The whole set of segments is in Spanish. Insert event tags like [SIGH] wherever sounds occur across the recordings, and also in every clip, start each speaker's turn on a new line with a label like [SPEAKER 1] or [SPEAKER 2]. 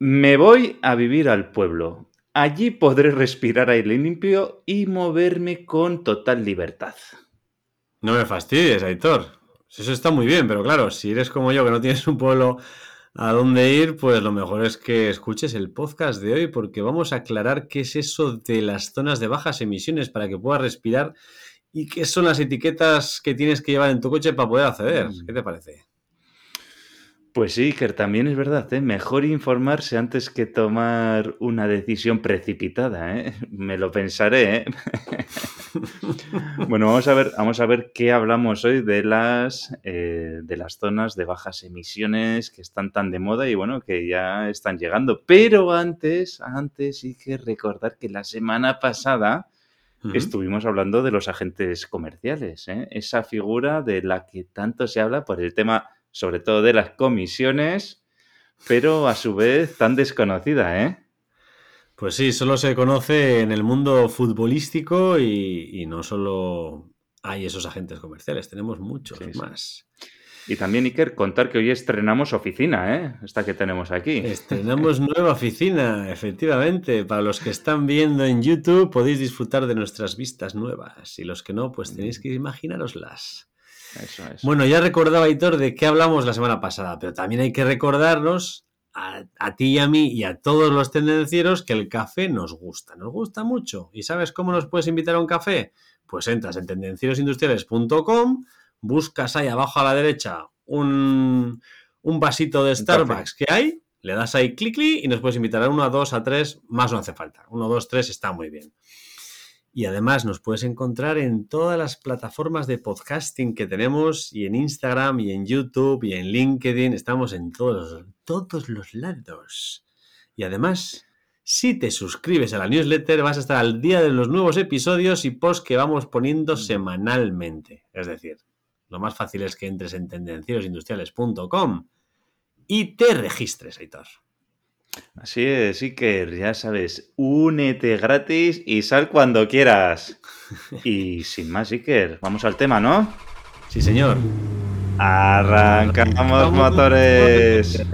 [SPEAKER 1] Me voy a vivir al pueblo. Allí podré respirar aire limpio y moverme con total libertad.
[SPEAKER 2] No me fastidies, Aitor. Eso está muy bien, pero claro, si eres como yo que no tienes un pueblo a dónde ir, pues lo mejor es que escuches el podcast de hoy porque vamos a aclarar qué es eso de las zonas de bajas emisiones para que puedas respirar y qué son las etiquetas que tienes que llevar en tu coche para poder acceder. ¿Qué te parece?
[SPEAKER 1] Pues sí, que también es verdad, ¿eh? mejor informarse antes que tomar una decisión precipitada. ¿eh? [LAUGHS] Me lo pensaré. ¿eh? [LAUGHS] bueno, vamos a ver, vamos a ver qué hablamos hoy de las, eh, de las zonas de bajas emisiones que están tan de moda y bueno, que ya están llegando. Pero antes, antes hay que recordar que la semana pasada estuvimos hablando de los agentes comerciales, ¿eh? esa figura de la que tanto se habla por el tema sobre todo de las comisiones, pero a su vez tan desconocida, ¿eh?
[SPEAKER 2] Pues sí, solo se conoce en el mundo futbolístico y, no solo hay esos agentes comerciales, tenemos muchos más.
[SPEAKER 1] Y también, Iker, contar que hoy estrenamos oficina, ¿eh? Esta que tenemos aquí.
[SPEAKER 2] Estrenamos [LAUGHS] nueva oficina, efectivamente. Para los que están viendo en YouTube podéis disfrutar de nuestras vistas nuevas y los que no, pues tenéis que imaginaroslas. Bueno, ya recordaba, Hitor, de qué hablamos la semana pasada, pero también hay que recordarnos a, ti y a mí y a todos los tendencieros que el café nos gusta, nos gusta mucho. ¿Y sabes cómo nos puedes invitar a un café? Pues entras en tendencierosindustriales.com, buscas ahí abajo a la derecha un, vasito de Starbucks que hay, le das ahí clic, clic y nos puedes invitar a uno, a dos, a tres, más no hace falta. Uno, dos, tres está muy bien. Y además nos puedes encontrar en todas las plataformas de podcasting que tenemos y en Instagram y en YouTube y en LinkedIn. Estamos en todos, todos los lados. Y además, si te suscribes a la newsletter vas a estar al día de los nuevos episodios y posts que vamos poniendo semanalmente. Es decir, lo más fácil es que entres en tendenciosindustriales.com y te registres, Aitor.
[SPEAKER 1] Así es, Iker, ya sabes, únete gratis y sal cuando quieras. Y sin más, Iker, vamos al tema, ¿no?
[SPEAKER 2] Sí, señor.
[SPEAKER 1] Arrancamos motores.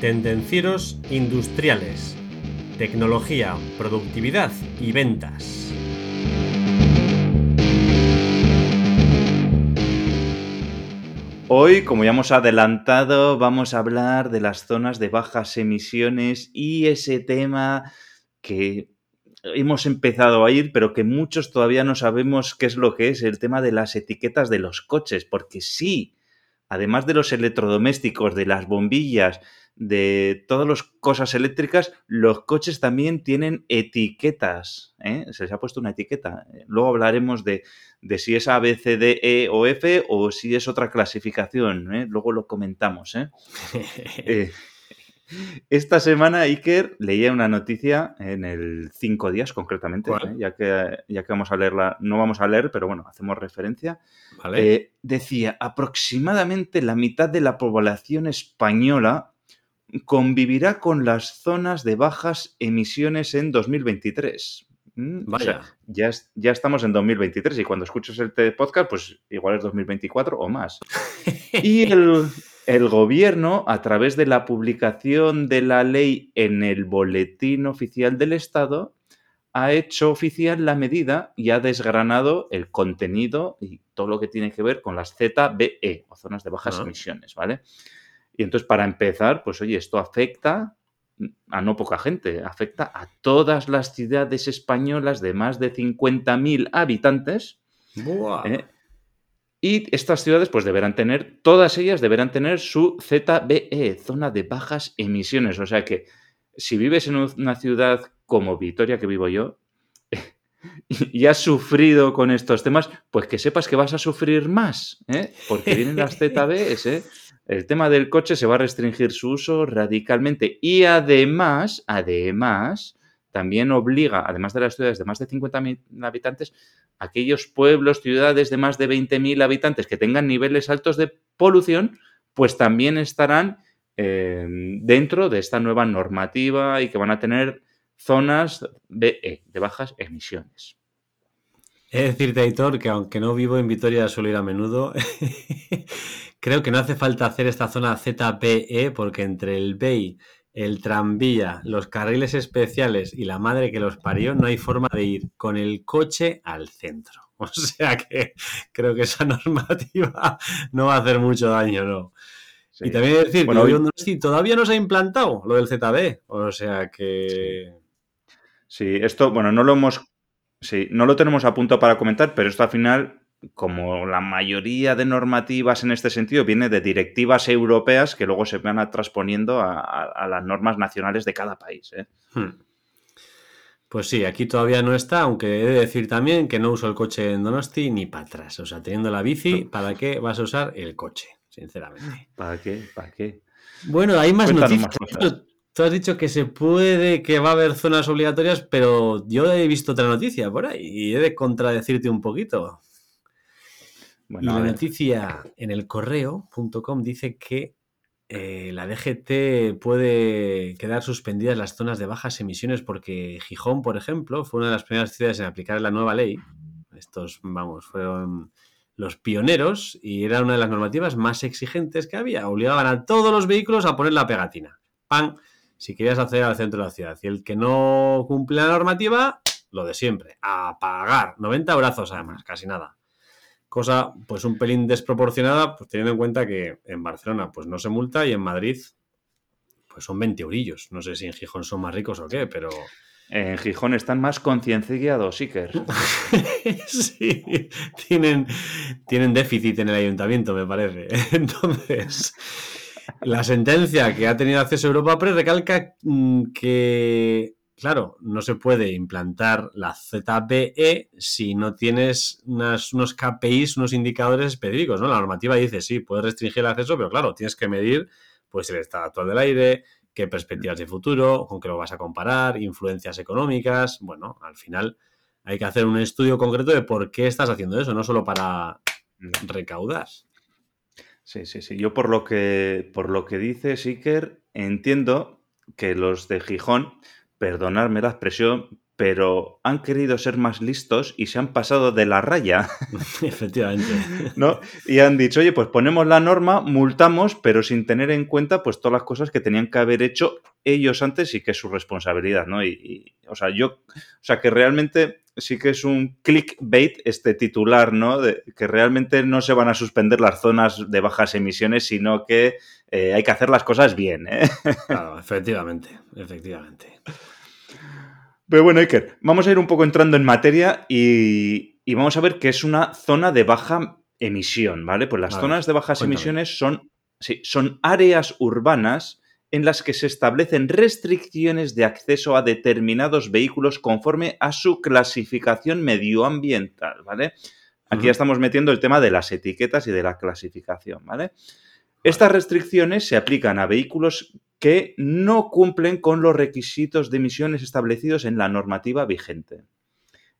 [SPEAKER 2] Tendencieros industriales. Tecnología, productividad y ventas.
[SPEAKER 1] Hoy, como ya hemos adelantado, vamos a hablar de las zonas de bajas emisiones y ese tema que hemos empezado a ir, pero que muchos todavía no sabemos qué es lo que es, el tema de las etiquetas de los coches, porque sí, además de los electrodomésticos, de las bombillas, de todas las cosas eléctricas, los coches también tienen etiquetas. ¿eh? Se les ha puesto una etiqueta. Luego hablaremos de, si es A, B, C, D, E o F o si es otra clasificación. ¿eh? Luego lo comentamos. ¿eh? [LAUGHS] esta semana, Iker, leía una noticia en el Cinco días, concretamente, ya, que, ya que vamos a leerla, no vamos a leer, pero bueno, hacemos referencia. decía, aproximadamente la mitad de la población española convivirá con las zonas de bajas emisiones en 2023. Mm, Vaya. ya, ya estamos en 2023 y cuando escuches el podcast, pues igual es 2024 o más. [LAUGHS] y el, el, gobierno, a través de la publicación de la ley en el boletín oficial del Estado, ha hecho oficial la medida y ha desgranado el contenido y todo lo que tiene que ver con las ZBE, o zonas de bajas ah. emisiones, ¿vale? Y entonces, para empezar, pues oye, esto afecta a no poca gente, afecta a todas las ciudades españolas de más de 50.000 habitantes. ¿eh? Y estas ciudades, pues deberán tener, todas ellas deberán tener su ZBE, zona de bajas emisiones. O sea que si vives en una ciudad como Vitoria, que vivo yo, [LAUGHS] y has sufrido con estos temas, pues que sepas que vas a sufrir más, ¿eh? porque vienen las [LAUGHS] ZBEs, ¿eh? El tema del coche se va a restringir su uso radicalmente y además, además, también obliga, además de las ciudades de más de 50.000 habitantes, aquellos pueblos, ciudades de más de 20.000 habitantes que tengan niveles altos de polución, pues también estarán eh, dentro de esta nueva normativa y que van a tener zonas de, eh, de bajas emisiones.
[SPEAKER 2] De decirte, Aitor, que aunque no vivo en Vitoria, suelo ir a menudo. [LAUGHS] creo que no hace falta hacer esta zona ZPE porque entre el BEI, el tranvía, los carriles especiales y la madre que los parió, no hay forma de ir con el coche al centro. [LAUGHS] O sea que creo que esa [LAUGHS] normativa no va a hacer mucho daño, ¿no? Y también decir bueno, que todavía no se ha implantado lo del ZB. O sea que.
[SPEAKER 1] Sí. esto, bueno, no lo hemos. Sí, no lo tenemos a punto para comentar, pero esto al final como la mayoría de normativas en este sentido viene de directivas europeas que luego se van a transponiendo a, las normas nacionales de cada país. ¿eh? Hmm.
[SPEAKER 2] Pues sí, aquí todavía no está, aunque he de decir también que no uso el coche en Donosti ni para atrás. O sea, teniendo la bici, ¿para qué vas a usar el coche? Sinceramente.
[SPEAKER 1] ¿Para qué? ¿Para qué?
[SPEAKER 2] Bueno, hay más noticias. Tú has dicho que se puede, que va a haber zonas obligatorias, pero yo he visto otra noticia por ahí y he de contradecirte un poquito y la noticia en el correo.com dice que eh, la DGT puede quedar suspendidas las zonas de bajas emisiones porque Gijón, por ejemplo, fue una de las primeras ciudades en aplicar la nueva ley. Estos, vamos, fueron los pioneros y era una de las normativas más exigentes que había. Obligaban a todos los vehículos a poner la pegatina. ¡Pam! Si querías acceder al centro de la ciudad. Y el que no cumple la normativa, lo de siempre. A pagar. 90 brazos además, casi nada cosa pues un pelín desproporcionada, pues teniendo en cuenta que en Barcelona pues no se multa y en Madrid pues son 20 eurillos. No sé si en Gijón son más ricos o qué, pero...
[SPEAKER 1] En Gijón están más concienciados, Iker. [LAUGHS]
[SPEAKER 2] sí, tienen, tienen déficit en el ayuntamiento, me parece. [LAUGHS] Entonces, la sentencia que ha tenido acceso a Europa Press recalca mm, que claro, no se puede implantar la ZBE si no tienes unos KPIs, unos indicadores específicos, ¿no? La normativa dice, sí, puedes restringir el acceso, pero claro, tienes que medir pues el estado actual del aire, qué perspectivas de futuro, con qué lo vas a comparar, influencias económicas. Bueno, al final hay que hacer un estudio concreto de por qué estás haciendo eso, no solo para recaudar.
[SPEAKER 1] Sí, sí, sí. Yo por lo que por lo que dice Siker, entiendo que los de Gijón perdonadme la expresión, pero han querido ser más listos y se han pasado de la raya. [LAUGHS]
[SPEAKER 2] Efectivamente. [LAUGHS]
[SPEAKER 1] ¿No? Y han dicho, oye, pues ponemos la norma, multamos, pero sin tener en cuenta pues todas las cosas que tenían que haber hecho ellos antes y que es su responsabilidad, ¿no? Y, o sea, yo, o sea, que realmente sí que es un clickbait este titular, ¿no? De, que realmente no se van a suspender las zonas de bajas emisiones, sino que eh, hay que hacer las cosas bien, ¿eh? [LAUGHS]
[SPEAKER 2] Claro, efectivamente, efectivamente.
[SPEAKER 1] Pero bueno, Iker, vamos a ir un poco entrando en materia y, vamos a ver qué es una zona de baja emisión, ¿vale? Pues las zonas de bajas emisiones son, son áreas urbanas en las que se establecen restricciones de acceso a determinados vehículos conforme a su clasificación medioambiental, ¿vale? Aquí ya estamos metiendo el tema de las etiquetas y de la clasificación, ¿vale? Estas restricciones se aplican a vehículos que no cumplen con los requisitos de emisiones establecidos en la normativa vigente.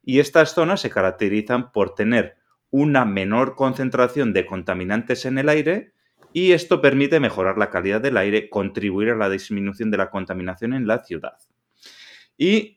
[SPEAKER 1] Y estas zonas se caracterizan por tener una menor concentración de contaminantes en el aire y esto permite mejorar la calidad del aire, contribuir a la disminución de la contaminación en la ciudad. Y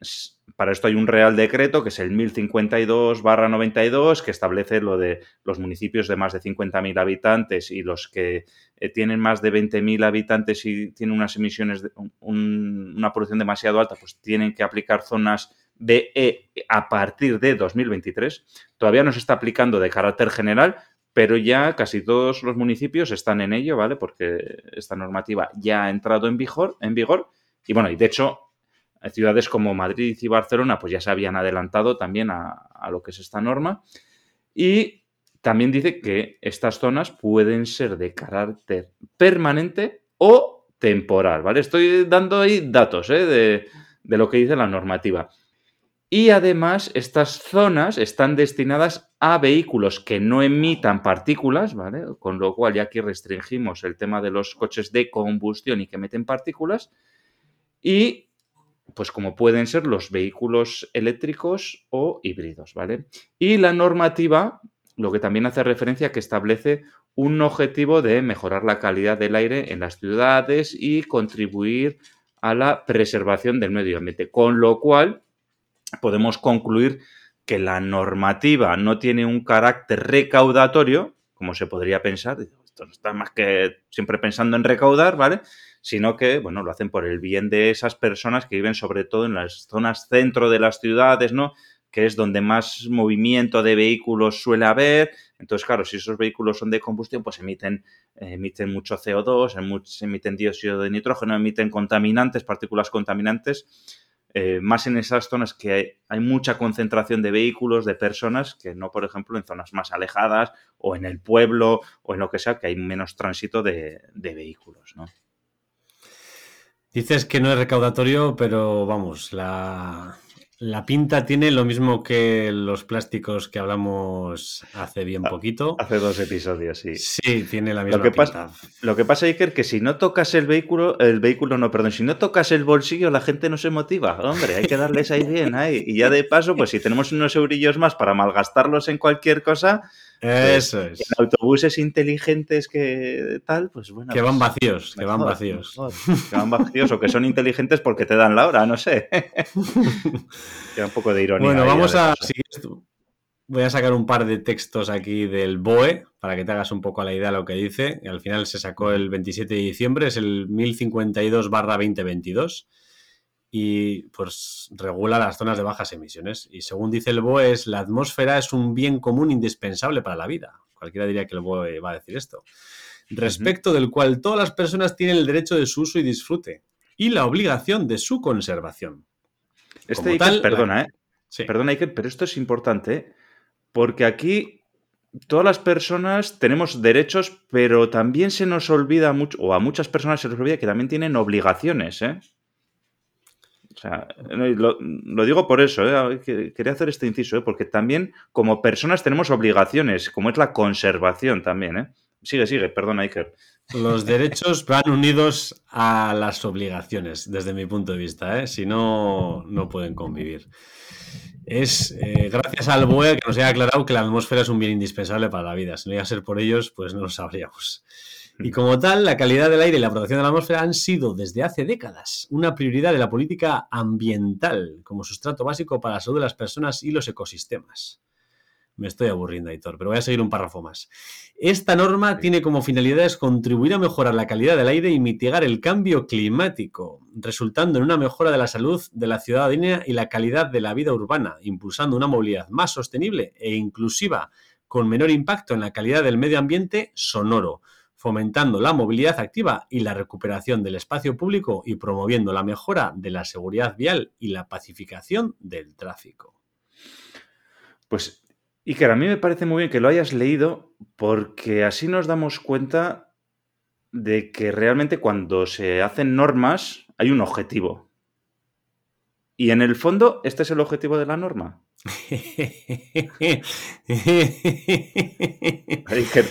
[SPEAKER 1] para esto hay un Real Decreto, que es el 1052-92, que establece lo de los municipios de más de 50.000 habitantes y los que eh, tienen más de 20.000 habitantes y tienen unas emisiones, de, una polución demasiado alta, pues tienen que aplicar zonas BE a partir de 2023. Todavía no se está aplicando de carácter general, pero ya casi todos los municipios están en ello, ¿vale? Porque esta normativa ya ha entrado en vigor, en vigor y bueno, y de hecho ciudades como Madrid y Barcelona pues ya se habían adelantado también a, lo que es esta norma. Y también dice que estas zonas pueden ser de carácter permanente o temporal, ¿vale? Estoy dando ahí datos ¿eh? de, de lo que dice la normativa. Y además, estas zonas están destinadas a vehículos que no emitan partículas, ¿vale? Con lo cual ya aquí restringimos el tema de los coches de combustión y que meten partículas. Y pues como pueden ser los vehículos eléctricos o híbridos, ¿vale? Y la normativa, lo que también hace referencia que establece un objetivo de mejorar la calidad del aire en las ciudades y contribuir a la preservación del medio ambiente, con lo cual podemos concluir que la normativa no tiene un carácter recaudatorio, como se podría pensar, esto no está más que siempre pensando en recaudar, ¿vale? Sino que, bueno, lo hacen por el bien de esas personas que viven sobre todo en las zonas centro de las ciudades, ¿no? que es donde más movimiento de vehículos suele haber. Entonces, claro, si esos vehículos son de combustión, pues emiten, emiten mucho CO2, emiten dióxido de nitrógeno, emiten contaminantes, partículas contaminantes. Eh, más en esas zonas que hay, mucha concentración de vehículos, de personas, que no, por ejemplo, en zonas más alejadas o en el pueblo o en lo que sea, que hay menos tránsito de, de vehículos, ¿no?
[SPEAKER 2] Dices que no es recaudatorio, pero vamos, la, la pinta tiene lo mismo que los plásticos que hablamos hace bien ah, poquito.
[SPEAKER 1] Hace dos episodios, sí.
[SPEAKER 2] Sí, tiene la misma
[SPEAKER 1] lo que
[SPEAKER 2] pinta.
[SPEAKER 1] Pasa, lo que pasa, Iker, que si no tocas el vehículo, el vehículo no, perdón, si no tocas el bolsillo, la gente no se motiva. Hombre, hay que darles ahí bien, ahí. Y ya de paso, pues si tenemos unos eurillos más para malgastarlos en cualquier cosa,
[SPEAKER 2] pues, Eso es.
[SPEAKER 1] En autobuses inteligentes que tal, pues bueno.
[SPEAKER 2] Que van pues vacíos, que van vacíos.
[SPEAKER 1] que van vacíos o que son inteligentes porque te dan la hora, no sé. [LAUGHS] Queda un poco de ironía.
[SPEAKER 2] Bueno, vamos a. Voy a sacar un par de textos aquí del BOE para que te hagas un poco la idea de lo que dice. al final se sacó el 27 de diciembre, es el 1052 barra 2022 y pues regula las zonas de bajas emisiones. Y según dice el BOE, es, la atmósfera es un bien común indispensable para la vida. Cualquiera diría que el BOE va a decir esto. Respecto del cual todas las personas tienen el derecho de su uso y disfrute y la obligación de su conservación.
[SPEAKER 1] Este perdona, ¿eh? Perdona, Iker, pero esto es importante ¿eh? porque aquí todas las personas tenemos derechos, pero también se nos olvida mucho, o a muchas personas se les olvida que también tienen obligaciones, ¿eh? O sea, lo, digo por eso, ¿eh? quería hacer este inciso, ¿eh? porque también como personas tenemos obligaciones, como es la conservación también. ¿eh? Sigue, sigue, perdona, Iker.
[SPEAKER 2] Los derechos van unidos a las obligaciones, desde mi punto de vista, ¿eh? si no, no pueden convivir. Es gracias al BOE que nos haya aclarado que la atmósfera es un bien indispensable para la vida. Si no iba a ser por ellos, pues no lo sabríamos. Y como tal, la calidad del aire y la protección de la atmósfera han sido desde hace décadas una prioridad de la política ambiental como sustrato básico para la salud de las personas y los ecosistemas. Me estoy aburriendo, Aitor, pero voy a seguir un párrafo más. Esta norma tiene como finalidades contribuir a mejorar la calidad del aire y mitigar el cambio climático, resultando en una mejora de la salud de la ciudadanía y la calidad de la vida urbana, impulsando una movilidad más sostenible e inclusiva, con menor impacto en la calidad del medio ambiente sonoro, fomentando la movilidad activa y la recuperación del espacio público y promoviendo la mejora de la seguridad vial y la pacificación del tráfico.
[SPEAKER 1] Pues, Iker, a mí me parece muy bien que lo hayas leído porque así nos damos cuenta de que realmente cuando se hacen normas hay un objetivo. Y en el fondo, este es el objetivo de la norma.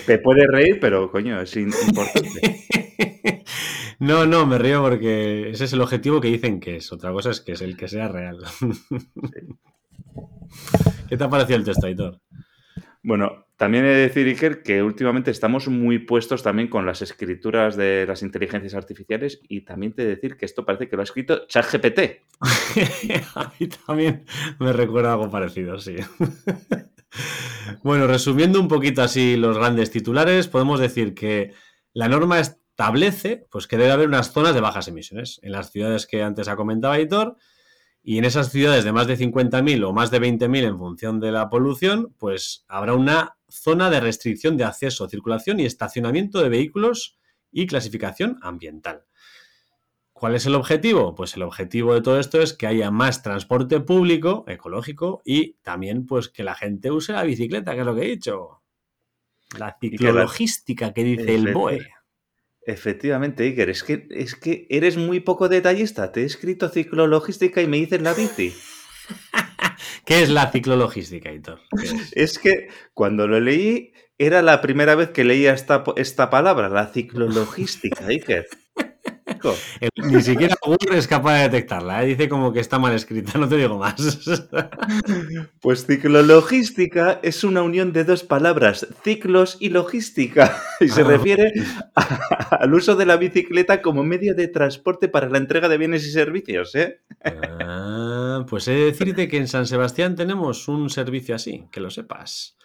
[SPEAKER 1] Te puede reír, pero coño, es importante. [LAUGHS]
[SPEAKER 2] No, no, me río porque ese es el objetivo que dicen que es. Otra cosa es que es el que sea real. [LAUGHS] ¿Qué te ha parecido el texto, Aitor?
[SPEAKER 1] Bueno, también he de decir, Iker, que últimamente estamos muy puestos también con las escrituras de las inteligencias artificiales y también te he de decir que esto parece que lo ha escrito ChatGPT. [LAUGHS]
[SPEAKER 2] A mí también me recuerda algo parecido, sí. bueno, resumiendo un poquito así los grandes titulares, podemos decir que la norma establece pues, que debe haber unas zonas de bajas emisiones en las ciudades que antes ha comentado Aitor y en esas ciudades de más de 50.000 o más de 20.000 en función de la polución, pues habrá una zona de restricción de acceso, circulación y estacionamiento de vehículos y clasificación ambiental. ¿Cuál es el objetivo? Pues el objetivo de todo esto es que haya más transporte público, ecológico y también pues que la gente use la bicicleta, que es lo que he dicho. La ciclologística que dice el BOE.
[SPEAKER 1] Efectivamente, Iker, es que, es que eres muy poco detallista. Te he escrito ciclologística y me dices la bici. [LAUGHS] [LAUGHS]
[SPEAKER 2] ¿Qué es la ciclologística, Hitor?
[SPEAKER 1] Es? que cuando lo leí era la primera vez que leía esta, esta palabra, la ciclologística, Iker. [LAUGHS]
[SPEAKER 2] Ni siquiera Google es capaz de detectarla. ¿eh? Dice como que está mal escrita, no te digo más. [LAUGHS]
[SPEAKER 1] Pues ciclologística es una unión de dos palabras, ciclos y logística, [LAUGHS] y se ah. refiere al uso de la bicicleta como medio de transporte para la entrega de bienes y servicios. ¿eh?
[SPEAKER 2] Ah Ah, pues he de decirte que en San Sebastián tenemos un servicio así, que lo sepas.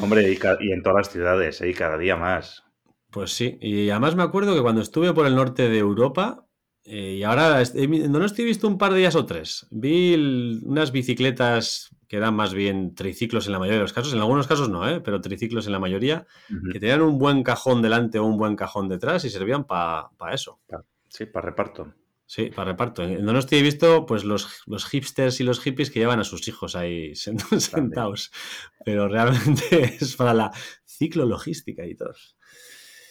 [SPEAKER 1] Hombre, y, en todas las ciudades, ¿eh? y cada día más.
[SPEAKER 2] Pues sí, y además me acuerdo que cuando estuve por el norte de Europa, eh, y ahora no estoy visto un par de días o tres, vi unas bicicletas que eran más bien triciclos en la mayoría de los casos, en algunos casos no, ¿eh? pero triciclos en la mayoría, que tenían un buen cajón delante o un buen cajón detrás y servían para eso.
[SPEAKER 1] Sí, para reparto.
[SPEAKER 2] Sí, para reparto. En Donosti he visto pues los, los, hipsters y los hippies que llevan a sus hijos ahí [LAUGHS] sentados. Pero realmente [LAUGHS] es para la ciclologística y todo.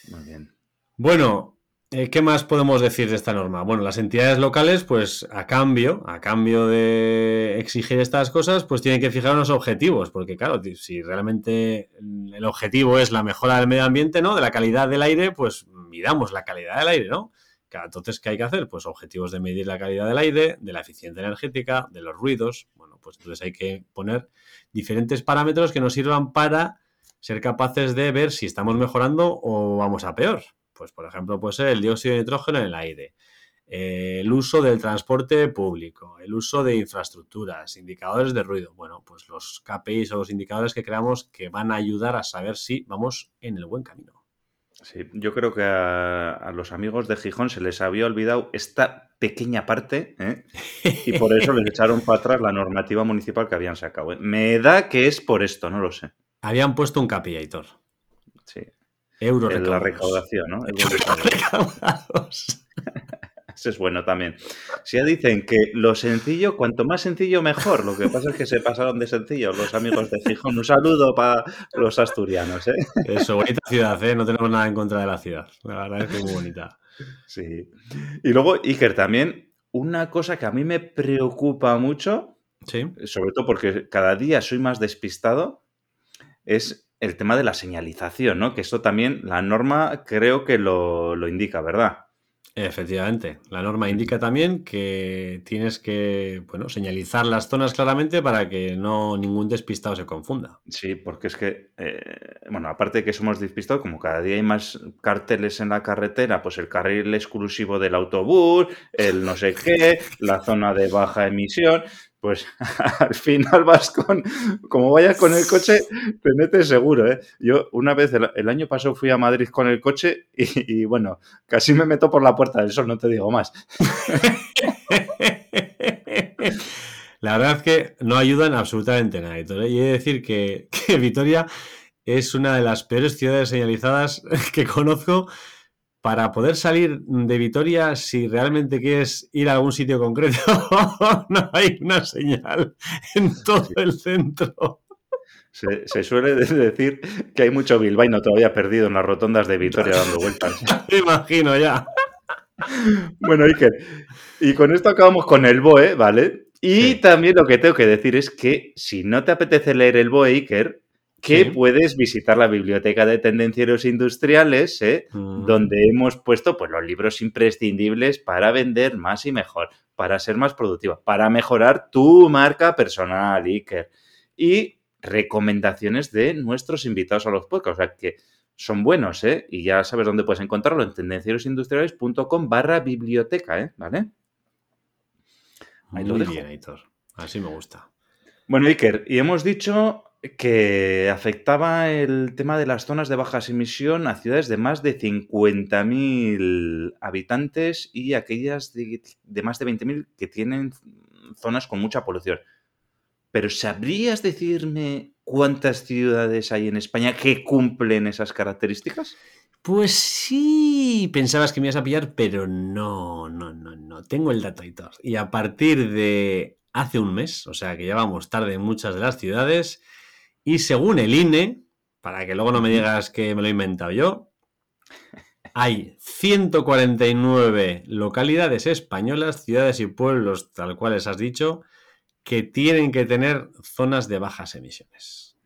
[SPEAKER 1] Muy bien.
[SPEAKER 2] Bueno, eh, ¿qué más podemos decir de esta norma? Bueno, las entidades locales, pues a cambio, a cambio de exigir estas cosas, pues tienen que fijar unos objetivos, porque claro, si realmente el objetivo es la mejora del medio ambiente, ¿no? De la calidad del aire, pues midamos la calidad del aire, ¿no? Entonces, ¿qué hay que hacer? Pues objetivos de medir la calidad del aire, de la eficiencia energética, de los ruidos. Bueno, pues entonces hay que poner diferentes parámetros que nos sirvan para ser capaces de ver si estamos mejorando o vamos a peor. Pues, por ejemplo, puede ser el dióxido de nitrógeno en el aire, el uso del transporte público, el uso de infraestructuras, indicadores de ruido. Bueno, pues los KPIs o los indicadores que creamos que van a ayudar a saber si vamos en el buen camino.
[SPEAKER 1] Sí, yo creo que a, los amigos de Gijón se les había olvidado esta pequeña parte ¿eh? y por eso les echaron para atrás la normativa municipal que habían sacado. ¿eh? Me da que es por esto, no lo sé.
[SPEAKER 2] Habían puesto un capillator.
[SPEAKER 1] Sí.
[SPEAKER 2] Euro
[SPEAKER 1] La recaudación, ¿no? [LAUGHS] [LAUGHS] Eso es bueno también. Si ya dicen que lo sencillo, cuanto más sencillo, mejor. Lo que pasa es que se pasaron de sencillo los amigos de Gijón. Un saludo para los asturianos, ¿eh?
[SPEAKER 2] Eso, bonita ciudad, ¿eh? No tenemos nada en contra de la ciudad. La verdad es que es muy bonita.
[SPEAKER 1] Sí. Y luego, Iker, también una cosa que a mí me preocupa mucho,
[SPEAKER 2] ¿Sí?
[SPEAKER 1] sobre todo porque cada día soy más despistado, es el tema de la señalización, ¿no? Que esto también, la norma creo que lo, lo indica, ¿verdad?
[SPEAKER 2] Efectivamente, la norma indica también que tienes que bueno, señalizar las zonas claramente para que no ningún despistado se confunda.
[SPEAKER 1] Sí, porque es que, eh, bueno, aparte de que somos despistados, como cada día hay más carteles en la carretera, pues el carril exclusivo del autobús, el no sé qué, la zona de baja emisión, pues [LAUGHS] al final vas con, como vayas con el coche, te seguro, ¿eh? Yo una vez, el, año pasado fui a Madrid con el coche y, bueno, casi me meto por la puerta del sol, no te digo más.
[SPEAKER 2] La verdad es que no ayudan absolutamente nada. Y he de decir que, que Vitoria es una de las peores ciudades señalizadas [LAUGHS] que conozco para poder salir de Vitoria, si realmente quieres ir a algún sitio concreto, [LAUGHS] no hay una señal en todo el centro.
[SPEAKER 1] Se, suele decir que hay mucho bilbaíno todavía perdido en las rotondas de Vitoria dando vueltas. [LAUGHS]
[SPEAKER 2] Me imagino ya.
[SPEAKER 1] Bueno, Iker, y con esto acabamos con el BOE, ¿vale? Y también lo que tengo que decir es que si no te apetece leer el BOE, Iker, que puedes visitar la biblioteca de tendencieros industriales, ¿eh? mm. donde hemos puesto pues, los libros imprescindibles para vender más y mejor, para ser más productiva, para mejorar tu marca personal, Iker. Y recomendaciones de nuestros invitados a los podcasts, o sea que son buenos, ¿eh? Y ya sabes dónde puedes encontrarlo, en tendencierosindustriales.com barra biblioteca, ¿eh? ¿Vale?
[SPEAKER 2] Ahí Muy lo bien, Aitor. Así me gusta.
[SPEAKER 1] Bueno, Iker, y hemos dicho que afectaba el tema de las zonas de bajas emisión a ciudades de más de 50.000 habitantes y aquellas de, más de 20.000 que tienen zonas con mucha polución. Pero ¿sabrías decirme cuántas ciudades hay en España que cumplen esas características?
[SPEAKER 2] Pues sí, pensabas que me ibas a pillar, pero no, no, no, no. Tengo el dato todo. Y a partir de hace un mes, o sea que ya vamos tarde en muchas de las ciudades, y según el INE, para que luego no me digas que me lo he inventado yo, hay 149 localidades españolas, ciudades y pueblos, tal cual les has dicho, que tienen que tener zonas de bajas emisiones.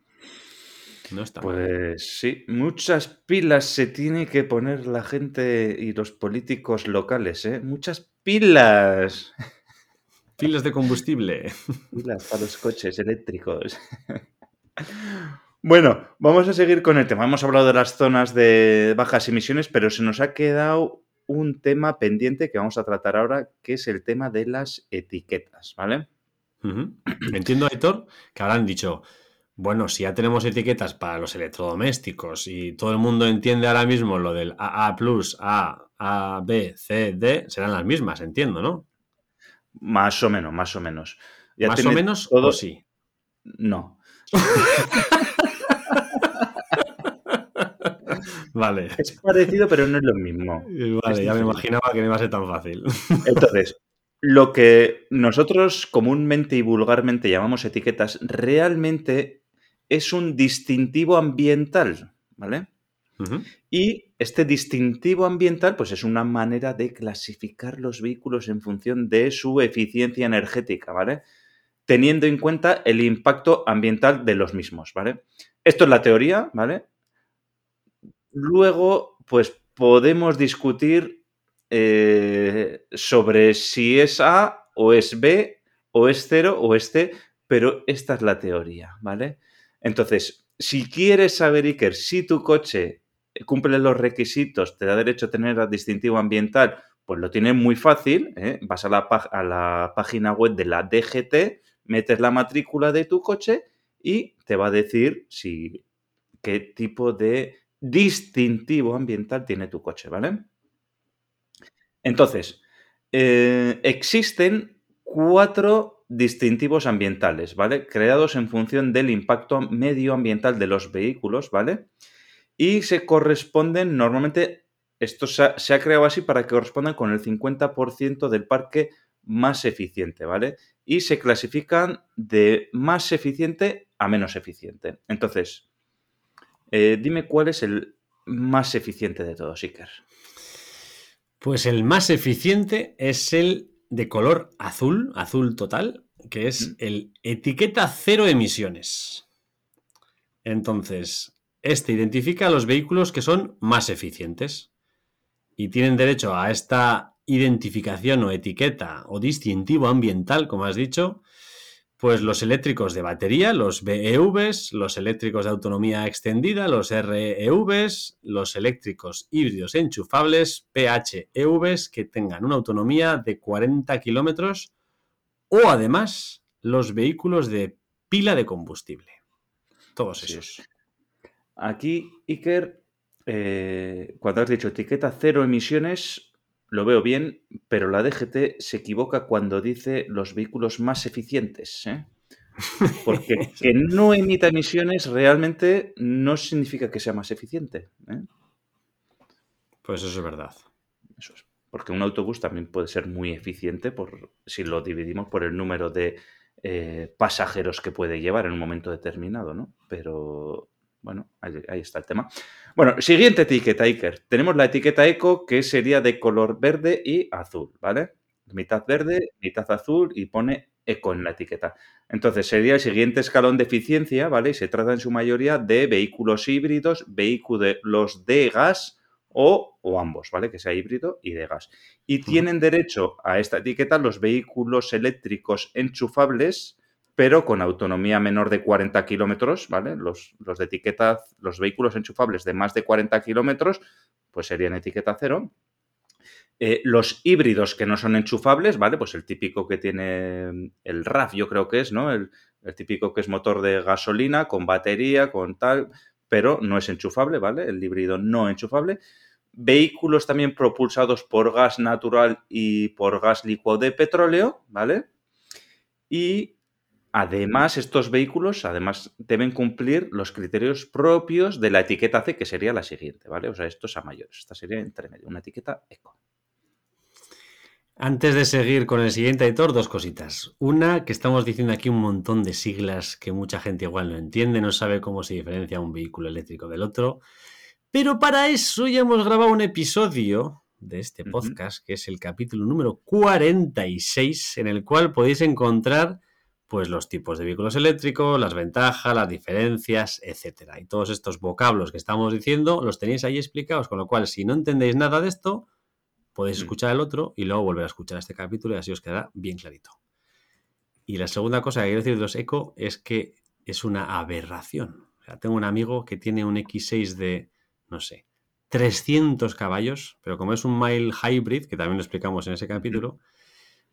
[SPEAKER 1] No está pues sí, muchas pilas se tiene que poner la gente y los políticos locales, ¿eh? Muchas pilas.
[SPEAKER 2] Pilas de combustible.
[SPEAKER 1] Pilas para los coches eléctricos. Bueno, vamos a seguir con el tema. Hemos hablado de las zonas de bajas emisiones, pero se nos ha quedado un tema pendiente que vamos a tratar ahora, que es el tema de las etiquetas, ¿vale?
[SPEAKER 2] Entiendo, Héctor, que habrán dicho, bueno, si ya tenemos etiquetas para los electrodomésticos y todo el mundo entiende ahora mismo lo del AA, A, A, B, C, D, serán las mismas, entiendo, ¿no?
[SPEAKER 1] Más o menos, más o menos.
[SPEAKER 2] ¿Más o menos o sí?
[SPEAKER 1] No. [LAUGHS]
[SPEAKER 2] vale.
[SPEAKER 1] Es parecido, pero no es lo mismo.
[SPEAKER 2] Vale, ya me imaginaba que no iba a ser tan fácil. [LAUGHS]
[SPEAKER 1] Entonces, lo que nosotros comúnmente y vulgarmente llamamos etiquetas, realmente es un distintivo ambiental, ¿vale? Y este distintivo ambiental, pues es una manera de clasificar los vehículos en función de su eficiencia energética, ¿vale? Teniendo en cuenta el impacto ambiental de los mismos, ¿vale? Esto es la teoría, ¿vale? Luego, pues podemos discutir eh, sobre si es A o es B o es cero o es C, pero esta es la teoría, ¿vale? Entonces, si quieres saber, Iker, si tu coche cumple los requisitos, te da derecho a tener distintivo ambiental, pues lo tienes muy fácil. ¿eh? Vas a la página web de la DGT, metes la matrícula de tu coche y te va a decir si qué tipo de distintivo ambiental tiene tu coche, ¿vale? Entonces, eh, existen cuatro distintivos ambientales, ¿vale? Creados en función del impacto medioambiental de los vehículos, ¿vale? Y se corresponden, normalmente, esto se ha, creado así para que correspondan con el 50% del parque más eficiente, ¿vale? Y se clasifican de más eficiente a menos eficiente. Entonces, eh, dime cuál es el más eficiente de todos, Iker.
[SPEAKER 2] Pues el más eficiente es el de color azul, azul total, que es el etiqueta cero emisiones. Entonces, este identifica a los vehículos que son más eficientes y tienen derecho a esta identificación o etiqueta o distintivo ambiental, como has dicho, pues los eléctricos de batería, los BEVs, los eléctricos de autonomía extendida, los REVs, los eléctricos híbridos enchufables, PHEVs, que tengan una autonomía de 40 kilómetros, o además los vehículos de pila de combustible. Todos esos.
[SPEAKER 1] Aquí, Iker, eh, cuando has dicho etiqueta cero emisiones, lo veo bien, pero la DGT se equivoca cuando dice los vehículos más eficientes. ¿eh? [LAUGHS] Porque que no emita emisiones realmente no significa que sea más eficiente. ¿eh?
[SPEAKER 2] Pues eso es verdad.
[SPEAKER 1] Eso es. Porque un autobús también puede ser muy eficiente por, si lo dividimos por el número de eh, pasajeros que puede llevar en un momento determinado, ¿no? Pero bueno, ahí, está el tema. Bueno, siguiente etiqueta, Iker. Tenemos la etiqueta eco que sería de color verde y azul, ¿vale? Mitad verde, mitad azul y pone eco en la etiqueta. Entonces sería el siguiente escalón de eficiencia, ¿vale? Y se trata en su mayoría de vehículos híbridos, vehículos de gas o, o, ambos, ¿vale? Que sea híbrido y de gas. Y tienen derecho a esta etiqueta los vehículos eléctricos enchufables pero con autonomía menor de 40 kilómetros, ¿vale? Los, de etiqueta, los vehículos enchufables de más de 40 kilómetros, pues serían etiqueta cero. Eh, los híbridos que no son enchufables, ¿vale? Pues el típico que tiene el RAF, yo creo que es, ¿no? El, el, típico que es motor de gasolina, con batería, con tal, pero no es enchufable, ¿vale? El híbrido no enchufable. Vehículos también propulsados por gas natural y por gas líquido de petróleo, ¿vale? Y Además, estos vehículos además deben cumplir los criterios propios de la etiqueta C, que sería la siguiente, ¿vale? O sea, esto es a mayores. Esta sería entre medio, una etiqueta eco.
[SPEAKER 2] Antes de seguir con el siguiente editor, dos cositas. Una, que estamos diciendo aquí un montón de siglas que mucha gente igual no entiende, no sabe cómo se diferencia un vehículo eléctrico del otro. Pero para eso ya hemos grabado un episodio de este podcast, que es el capítulo número 46, en el cual podéis encontrar pues los tipos de vehículos eléctricos, las ventajas, las diferencias, etcétera. Y todos estos vocablos que estamos diciendo los tenéis ahí explicados, con lo cual si no entendéis nada de esto, podéis mm. escuchar el otro y luego volver a escuchar este capítulo y así os quedará bien clarito. Y la segunda cosa que quiero decir de los eco es que es una aberración. O sea, tengo un amigo que tiene un X6 de, no sé, 300 caballos, pero como es un mile hybrid, que también lo explicamos en ese capítulo,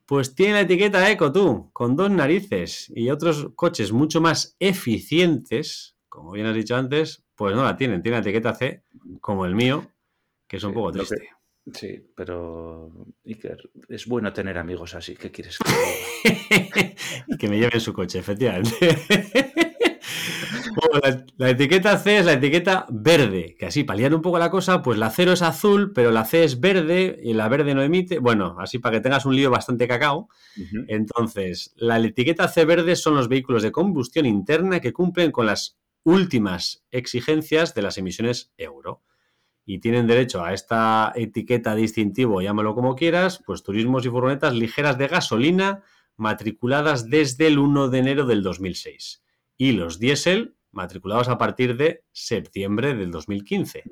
[SPEAKER 2] pues tiene la etiqueta eco tú, con dos narices y otros coches mucho más eficientes, como bien has dicho antes, pues no la tienen. Tiene la etiqueta C, como el mío, que es un poco triste.
[SPEAKER 1] sí, pero Iker, es bueno tener amigos así. ¿Qué quieres que [LAUGHS]
[SPEAKER 2] que me lleven su coche, efectivamente. [LAUGHS] la, etiqueta C es la etiqueta verde, que así paliar un poco la cosa, pues la cero es azul, pero la C es verde y la verde no emite. Bueno, así para que tengas un lío bastante cacao. Entonces, la etiqueta C verde son los vehículos de combustión interna que cumplen con las últimas exigencias de las emisiones euro. Y tienen derecho a esta etiqueta distintivo, llámalo como quieras, pues turismos y furgonetas ligeras de gasolina matriculadas desde el 1 de enero del 2006 y los diésel matriculados a partir de septiembre del 2015.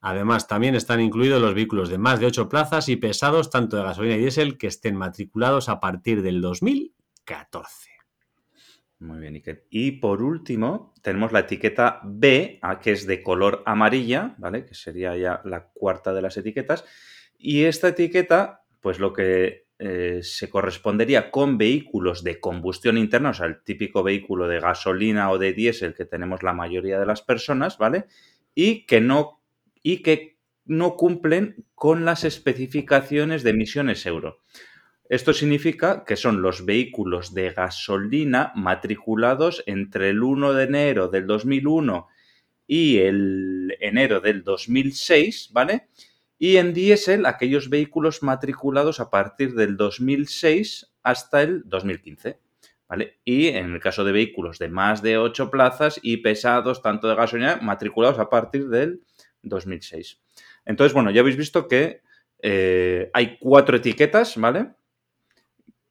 [SPEAKER 2] Además, también están incluidos los vehículos de más de 8 plazas y pesados, tanto de gasolina y diésel, que estén matriculados a partir del 2014.
[SPEAKER 1] Muy bien, Iker. Y por último, tenemos la etiqueta B, que es de color amarilla, ¿vale? Que sería ya la cuarta de las etiquetas. Y esta etiqueta, pues lo que eh, se correspondería con vehículos de combustión interna, o sea, el típico vehículo de gasolina o de diésel que tenemos la mayoría de las personas, ¿vale? Y que no, y que no cumplen con las especificaciones de emisiones euro. Esto significa que son los vehículos de gasolina matriculados entre el 1 de enero del 2001 y el enero del 2006, ¿vale? Y en diésel aquellos vehículos matriculados a partir del 2006 hasta el 2015. ¿Vale? Y en el caso de vehículos de más de 8 plazas y pesados, tanto de gasolina, matriculados a partir del 2006. Entonces, bueno, ya habéis visto que eh, hay cuatro etiquetas, ¿vale?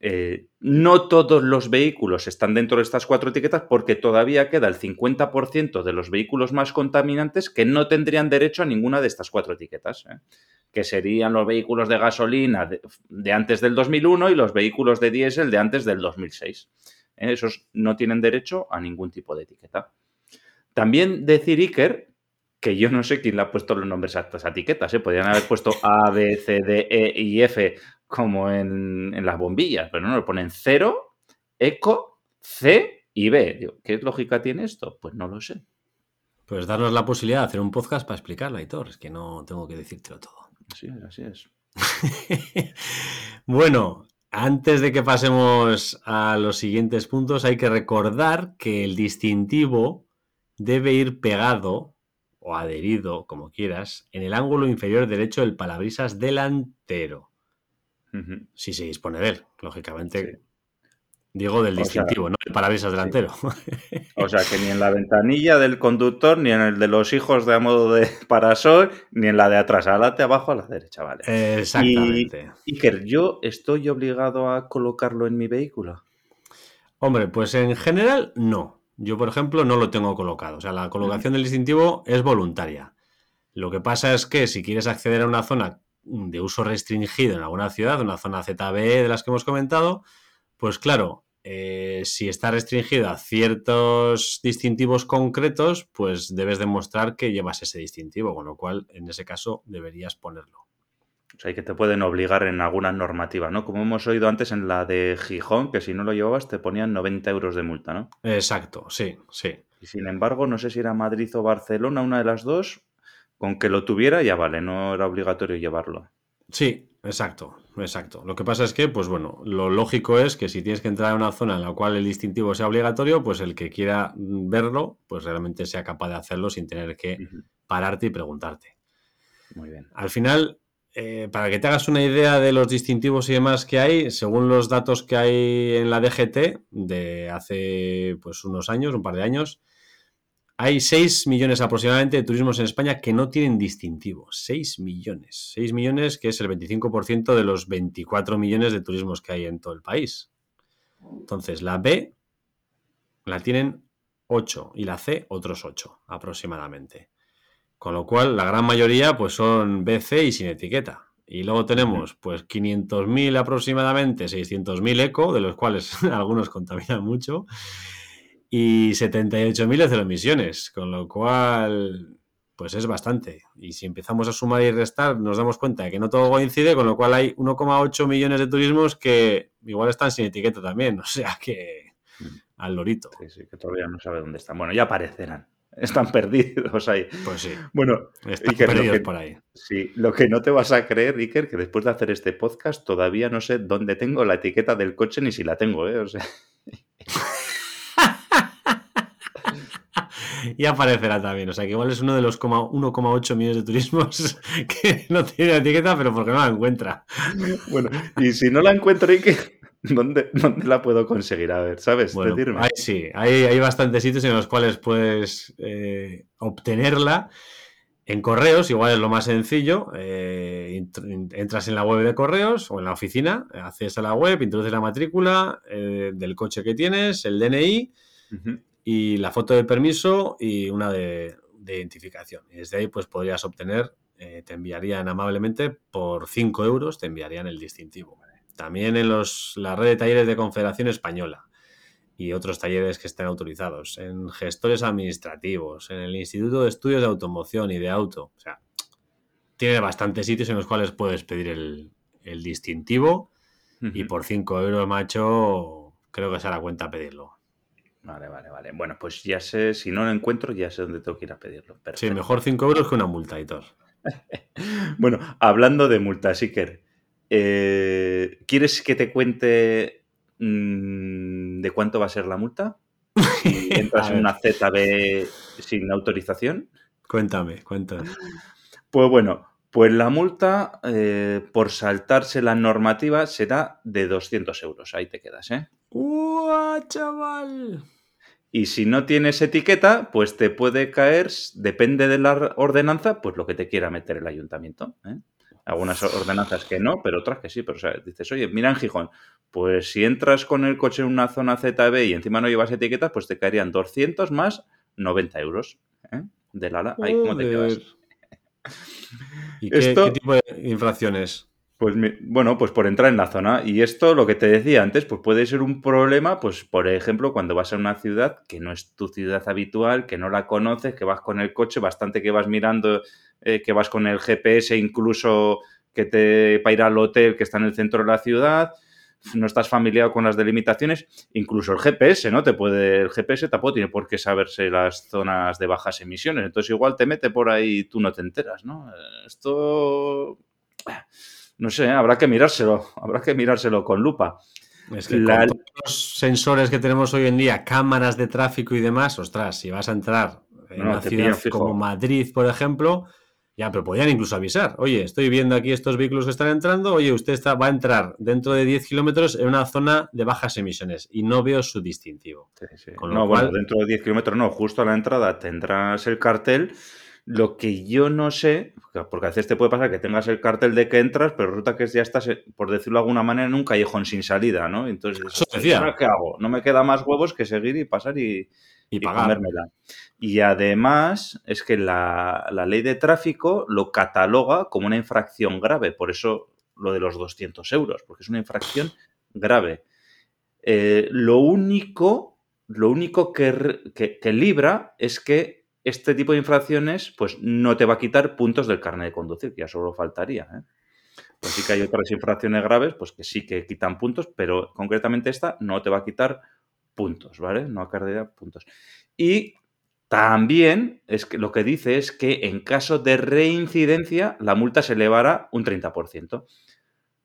[SPEAKER 1] Eh, no todos los vehículos están dentro de estas cuatro etiquetas porque todavía queda el 50% de los vehículos más contaminantes que no tendrían derecho a ninguna de estas cuatro etiquetas, ¿eh? que serían los vehículos de gasolina de, antes del 2001 y los vehículos de diésel de antes del 2006. ¿eh? Esos no tienen derecho a ningún tipo de etiqueta. También decir Iker que yo no sé quién le ha puesto los nombres a estas etiquetas, podrían haber puesto A, B, C, D, E y F como en, las bombillas, pero no, le ponen 0, eco, C y B. ¿Qué lógica tiene esto? Pues no lo sé.
[SPEAKER 2] Pues darnos la posibilidad de hacer un podcast para explicarlo, Aitor. Es que no tengo que decírtelo todo.
[SPEAKER 1] Sí, así es. [LAUGHS]
[SPEAKER 2] bueno, antes de que pasemos a los siguientes puntos, hay que recordar que el distintivo debe ir pegado o adherido, como quieras, en el ángulo inferior derecho del palabrisas delantero si se dispone de él, lógicamente. Digo del distintivo, no el parabrisas delantero.
[SPEAKER 1] O sea que ni en la [LAUGHS] ventanilla del conductor, ni en el de los hijos de a modo de [LAUGHS] parasol, ni en la de atrás, adelante, abajo, a la derecha, vale.
[SPEAKER 2] Exactamente.
[SPEAKER 1] Y, Iker, ¿yo estoy obligado a colocarlo en mi vehículo?
[SPEAKER 2] Hombre, pues en general no. Yo, por ejemplo, no lo tengo colocado. O sea, la colocación del distintivo es voluntaria. Lo que pasa es que si quieres acceder a una zona de uso restringido en alguna ciudad, una zona ZB de las que hemos comentado, pues claro, eh, si está restringido a ciertos distintivos concretos, pues debes demostrar que llevas ese distintivo, con lo cual en ese caso deberías ponerlo.
[SPEAKER 1] O sea, que te pueden obligar en alguna normativa, ¿no? Como hemos oído antes en la de Gijón, que si no lo llevabas te ponían 90 euros de multa, ¿no?
[SPEAKER 2] Exacto, sí, sí.
[SPEAKER 1] Y sin embargo, no sé si era Madrid o Barcelona, una de las dos, con que lo tuviera ya vale, no era obligatorio llevarlo.
[SPEAKER 2] Sí, exacto, exacto. Lo que pasa es que, pues bueno, lo lógico es que si tienes que entrar a una zona en la cual el distintivo sea obligatorio, pues el que quiera verlo, pues realmente sea capaz de hacerlo sin tener que pararte y preguntarte.
[SPEAKER 1] Muy bien.
[SPEAKER 2] Al final, eh, para que te hagas una idea de los distintivos y demás que hay, según los datos que hay en la DGT de hace pues unos años, un par de años, hay 6 millones aproximadamente de turismos en España que no tienen distintivo. 6 millones. 6 millones que es el 25% de los 24 millones de turismos que hay en todo el país. Entonces, la B la tienen 8 y la C otros 8 aproximadamente. Con lo cual, la gran mayoría pues son BC y sin etiqueta. Y luego tenemos pues 500.000 aproximadamente, 600.000 eco, de los cuales [LAUGHS] algunos contaminan mucho y 78.000 de emisiones, con lo cual pues es bastante. Y si empezamos a sumar y restar, nos damos cuenta de que no todo coincide, con lo cual hay 1,8 millones de turismos que igual están sin etiqueta también. [LAUGHS] O sea que mm. al lorito.
[SPEAKER 1] Sí, sí, que todavía no sabe dónde están. Bueno, ya aparecerán. [LAUGHS] Están perdidos ahí.
[SPEAKER 2] Pues sí.
[SPEAKER 1] Bueno,
[SPEAKER 2] están perdidos por ahí.
[SPEAKER 1] Sí, lo que no te vas a creer, Iker, que después de hacer este podcast todavía no sé dónde tengo la etiqueta del coche ni si la tengo, ¿eh? O sea.
[SPEAKER 2] Y aparecerá también. O sea que igual es uno de los 1,8 millones de turismos [LAUGHS] que no tiene etiqueta, pero porque no la encuentra.
[SPEAKER 1] Bueno, y si no la encuentro, ¿dónde, dónde la puedo conseguir? A ver, ¿sabes?
[SPEAKER 2] Bueno, sí, hay, hay, bastantes sitios en los cuales puedes eh, obtenerla. En correos, igual es lo más sencillo. Eh, entras en la web de correos o en la oficina, accedes a la web, introduces la matrícula eh, del coche que tienes, el DNI y la foto de permiso y una de, identificación. Y desde ahí pues podrías obtener, eh, te enviarían amablemente por 5 euros, te enviarían el distintivo. También en los, la red de talleres de Confederación Española y otros talleres que estén autorizados, en gestores administrativos, en el Instituto de Estudios de Automoción y de Auto. O sea, tiene bastantes sitios en los cuales puedes pedir el, distintivo y por 5 euros, macho, creo que se la cuenta pedirlo.
[SPEAKER 1] Vale, vale, vale. Bueno, pues ya sé, si no lo encuentro, ya sé dónde tengo que ir a pedirlo.
[SPEAKER 2] Sí, mejor 5 euros que una multa y todo. [LAUGHS]
[SPEAKER 1] bueno, hablando de multas, Iker, eh, ¿quieres que te cuente mm, de cuánto va a ser la multa? Si [LAUGHS] entras en una ZB sin autorización.
[SPEAKER 2] Cuéntame, cuéntame.
[SPEAKER 1] Pues bueno, pues la multa eh, por saltarse la normativa será de 200 euros. Ahí te quedas, ¿eh?
[SPEAKER 2] ¡Uah, chaval!
[SPEAKER 1] Y si no tienes etiqueta, pues te puede caer, depende de la ordenanza, pues lo que te quiera meter el ayuntamiento. ¿eh? Algunas ordenanzas que no, pero otras que sí. Pero o sea, dices, oye, mira en Gijón, pues si entras con el coche en una zona ZB y encima no llevas etiqueta, pues te caerían 200 más 90 euros. ¿eh? Del ala, ahí como te quedas. [LAUGHS]
[SPEAKER 2] ¿Y qué, qué tipo de infracciones?
[SPEAKER 1] Pues bueno, pues por entrar en la zona. Y esto, lo que te decía antes, pues puede ser un problema, pues por ejemplo, cuando vas a una ciudad que no es tu ciudad habitual, que no la conoces, que vas con el coche, bastante que vas mirando, eh, que vas con el GPS, incluso que te para ir al hotel que está en el centro de la ciudad, no estás familiar con las delimitaciones, incluso el GPS, ¿no? Te puede, el GPS tampoco tiene por qué saberse las zonas de bajas emisiones. Entonces igual te mete por ahí y tú no te enteras, ¿no? Esto no sé, habrá que mirárselo, habrá que mirárselo con lupa.
[SPEAKER 2] Es que con todos los sensores que tenemos hoy en día, cámaras de tráfico y demás, ostras, si vas a entrar en una ciudad como Madrid, por ejemplo, ya, pero podrían incluso avisar. Oye, estoy viendo aquí estos vehículos que están entrando. Oye, usted está, va a entrar dentro de 10 kilómetros en una zona de bajas emisiones y no veo su distintivo.
[SPEAKER 1] no, bueno, dentro de 10 kilómetros no. Justo a la entrada tendrás el cartel lo que yo no sé, porque a veces te puede pasar que tengas el cartel de que entras, pero resulta que ya estás, eh, por decirlo de alguna manera, en un callejón sin salida, ¿no? Entonces, ¿qué hago? No me queda más huevos que seguir y pasar y, y, Y además es que la, ley de tráfico lo cataloga como una infracción grave, por eso lo de los 200 euros, porque es una infracción grave. Eh, lo único, lo único que, que libra es que este tipo de infracciones pues no te va a quitar puntos del carnet de conducir, que ya solo faltaría. ¿eh? Pues sí que hay otras infracciones graves, pues que sí que quitan puntos, pero concretamente esta no te va a quitar puntos, ¿vale? No va a puntos. Y también es que lo que dice es que en caso de reincidencia la multa se elevará un 30%.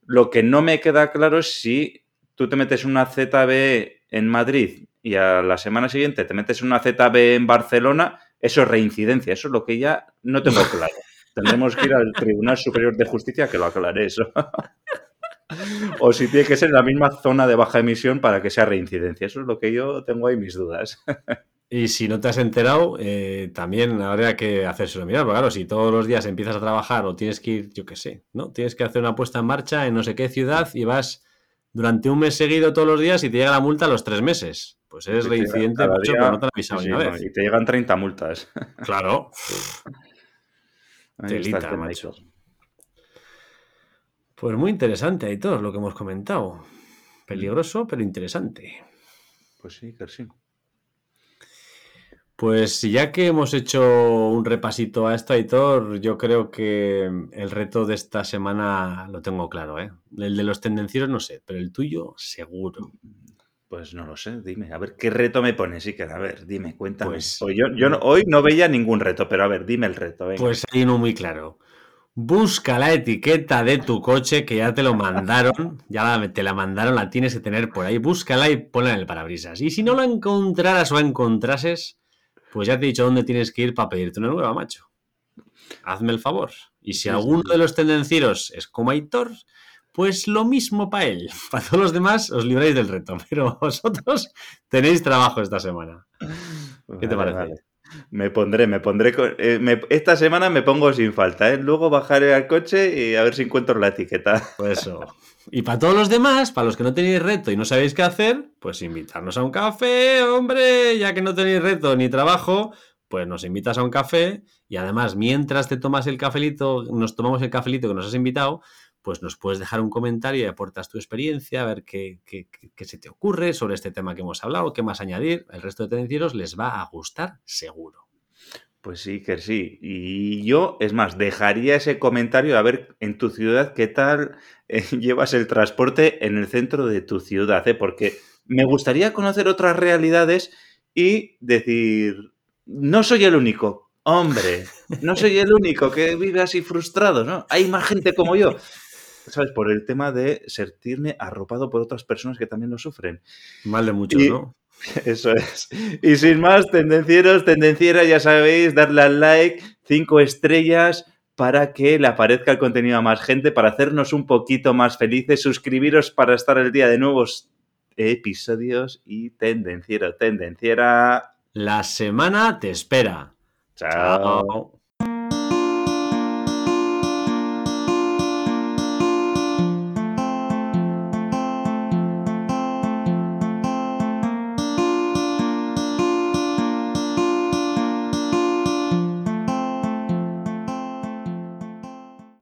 [SPEAKER 1] Lo que no me queda claro es si tú te metes una ZB en Madrid y a la semana siguiente te metes una ZB en Barcelona, eso es reincidencia, eso es lo que ya no tengo [LAUGHS] claro. Tendremos que ir al Tribunal Superior de Justicia que lo aclare eso. [LAUGHS] o si tiene que ser la misma zona de baja emisión para que sea reincidencia. Eso es lo que yo tengo ahí mis dudas. [LAUGHS]
[SPEAKER 2] Y si no te has enterado, eh, también habría que hacérselo mirar. Porque claro, si todos los días empiezas a trabajar o tienes que ir, yo qué sé, ¿no? Tienes que hacer una puesta en marcha en no sé qué ciudad y vas durante un mes seguido todos los días y te llega la multa a los tres meses. Pues eres reincidente mucho, pero no te han avisado ni una vez.
[SPEAKER 1] Y te llegan 30 multas. [LAUGHS]
[SPEAKER 2] Claro. Telita, macho. Pues muy interesante, ahí todo lo que hemos comentado. Peligroso, pero interesante.
[SPEAKER 1] Pues sí, que sí.
[SPEAKER 2] Pues ya que hemos hecho un repasito a esto, Aitor, yo creo que el reto de esta semana lo tengo claro, ¿eh? El de los tendencieros no sé, pero el tuyo seguro.
[SPEAKER 1] Pues no lo sé, dime, a ver, ¿qué reto me pones, Iker? A ver, dime, cuéntame. Pues, hoy, yo, yo no, hoy no veía ningún reto, pero a ver, dime el reto.
[SPEAKER 2] Pues hay uno muy claro. Busca la etiqueta de tu coche que ya te lo mandaron, [LAUGHS] ya te la mandaron, la tienes que tener por ahí. Búscala y ponla en el parabrisas. Y si no la encontraras o encontrases, pues ya te he dicho dónde tienes que ir para pedirte una nueva, macho. Hazme el favor. Y si alguno de los tendencieros es como Aitor, pues lo mismo para él. [LAUGHS] Para todos los demás os libráis del reto, [LAUGHS] pero vosotros tenéis trabajo esta semana. ¿Qué te parece?
[SPEAKER 1] Me pondré, me pondré. Eh, esta semana me pongo sin falta, ¿eh? Luego bajaré al coche y a ver si encuentro la etiqueta.
[SPEAKER 2] Pues eso. [LAUGHS] Y para todos los demás, para los que no tenéis reto y no sabéis qué hacer, pues invitarnos a un café, hombre, ya que no tenéis reto ni trabajo, pues nos invitas a un café y además mientras te tomas el cafelito, nos tomamos el cafelito que nos has invitado, pues nos puedes dejar un comentario y aportas tu experiencia, a ver qué, qué, qué, se te ocurre sobre este tema que hemos hablado, qué más añadir. El resto de tendencieros les va a gustar seguro.
[SPEAKER 1] Pues sí, que sí. Y yo, es más, dejaría ese comentario a ver en tu ciudad qué tal eh, [LAUGHS] llevas el transporte en el centro de tu ciudad, ¿eh? porque me gustaría conocer otras realidades y decir, no soy el único, hombre, no soy el único que vive así frustrado, ¿no? Hay más gente como yo. ¿sabes? Por el tema de sentirme arropado por otras personas que también lo sufren.
[SPEAKER 2] Mal de muchos, ¿no? [LAUGHS]
[SPEAKER 1] Eso es. Y sin más, tendencieros, tendencieras, ya sabéis, darle al like, cinco estrellas para que le aparezca el contenido a más gente, para hacernos un poquito más felices, suscribiros para estar el día de nuevos episodios y tendenciero, tendenciera.
[SPEAKER 2] La semana te espera.
[SPEAKER 1] Chao.